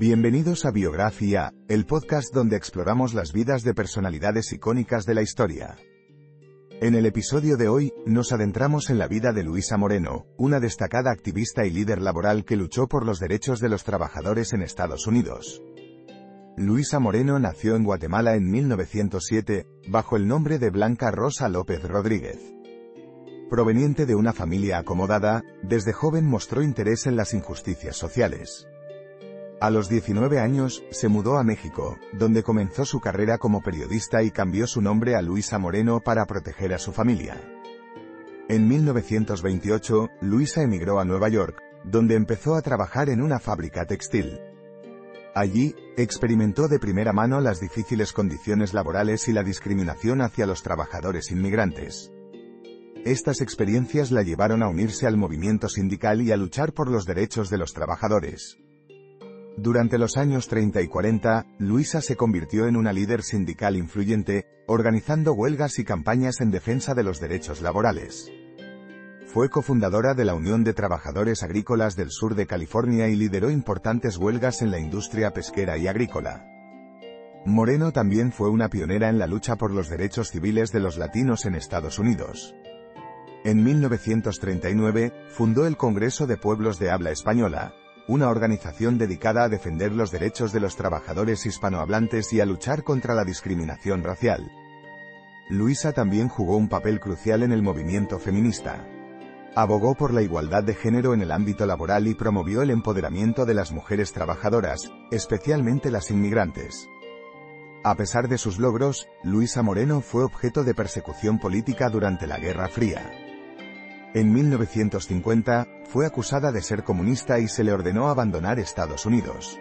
Bienvenidos a Biografía, el podcast donde exploramos las vidas de personalidades icónicas de la historia. En el episodio de hoy, nos adentramos en la vida de Luisa Moreno, una destacada activista y líder laboral que luchó por los derechos de los trabajadores en Estados Unidos. Luisa Moreno nació en Guatemala en 1907, bajo el nombre de Blanca Rosa López Rodríguez. Proveniente de una familia acomodada, desde joven mostró interés en las injusticias sociales. A los 19 años, se mudó a México, donde comenzó su carrera como periodista y cambió su nombre a Luisa Moreno para proteger a su familia. En 1928, Luisa emigró a Nueva York, donde empezó a trabajar en una fábrica textil. Allí, experimentó de primera mano las difíciles condiciones laborales y la discriminación hacia los trabajadores inmigrantes. Estas experiencias la llevaron a unirse al movimiento sindical y a luchar por los derechos de los trabajadores. Durante los años 30 y 40, Luisa se convirtió en una líder sindical influyente, organizando huelgas y campañas en defensa de los derechos laborales. Fue cofundadora de la Unión de Trabajadores Agrícolas del Sur de California y lideró importantes huelgas en la industria pesquera y agrícola. Moreno también fue una pionera en la lucha por los derechos civiles de los latinos en Estados Unidos. En 1939, fundó el Congreso de Pueblos de Habla Española, una organización dedicada a defender los derechos de los trabajadores hispanohablantes y a luchar contra la discriminación racial. Luisa también jugó un papel crucial en el movimiento feminista. Abogó por la igualdad de género en el ámbito laboral y promovió el empoderamiento de las mujeres trabajadoras, especialmente las inmigrantes. A pesar de sus logros, Luisa Moreno fue objeto de persecución política durante la Guerra Fría. En 1950, fue acusada de ser comunista y se le ordenó abandonar Estados Unidos.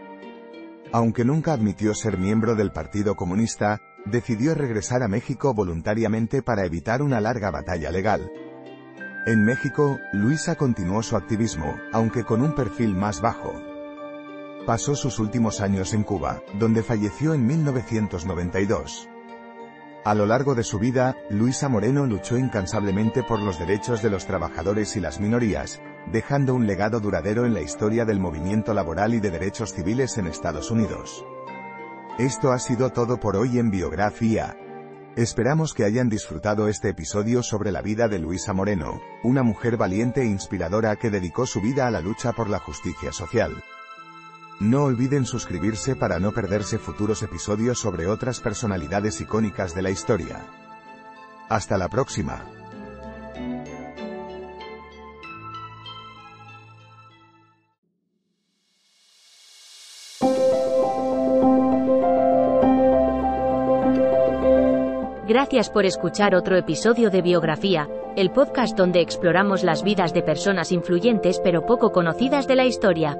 Aunque nunca admitió ser miembro del Partido Comunista, decidió regresar a México voluntariamente para evitar una larga batalla legal. En México, Luisa continuó su activismo, aunque con un perfil más bajo. Pasó sus últimos años en Cuba, donde falleció en 1992. A lo largo de su vida, Luisa Moreno luchó incansablemente por los derechos de los trabajadores y las minorías, dejando un legado duradero en la historia del movimiento laboral y de derechos civiles en Estados Unidos. Esto ha sido todo por hoy en Biografía. Esperamos que hayan disfrutado este episodio sobre la vida de Luisa Moreno, una mujer valiente e inspiradora que dedicó su vida a la lucha por la justicia social. No olviden suscribirse para no perderse futuros episodios sobre otras personalidades icónicas de la historia. Hasta la próxima. Gracias por escuchar otro episodio de Biografía, el podcast donde exploramos las vidas de personas influyentes pero poco conocidas de la historia.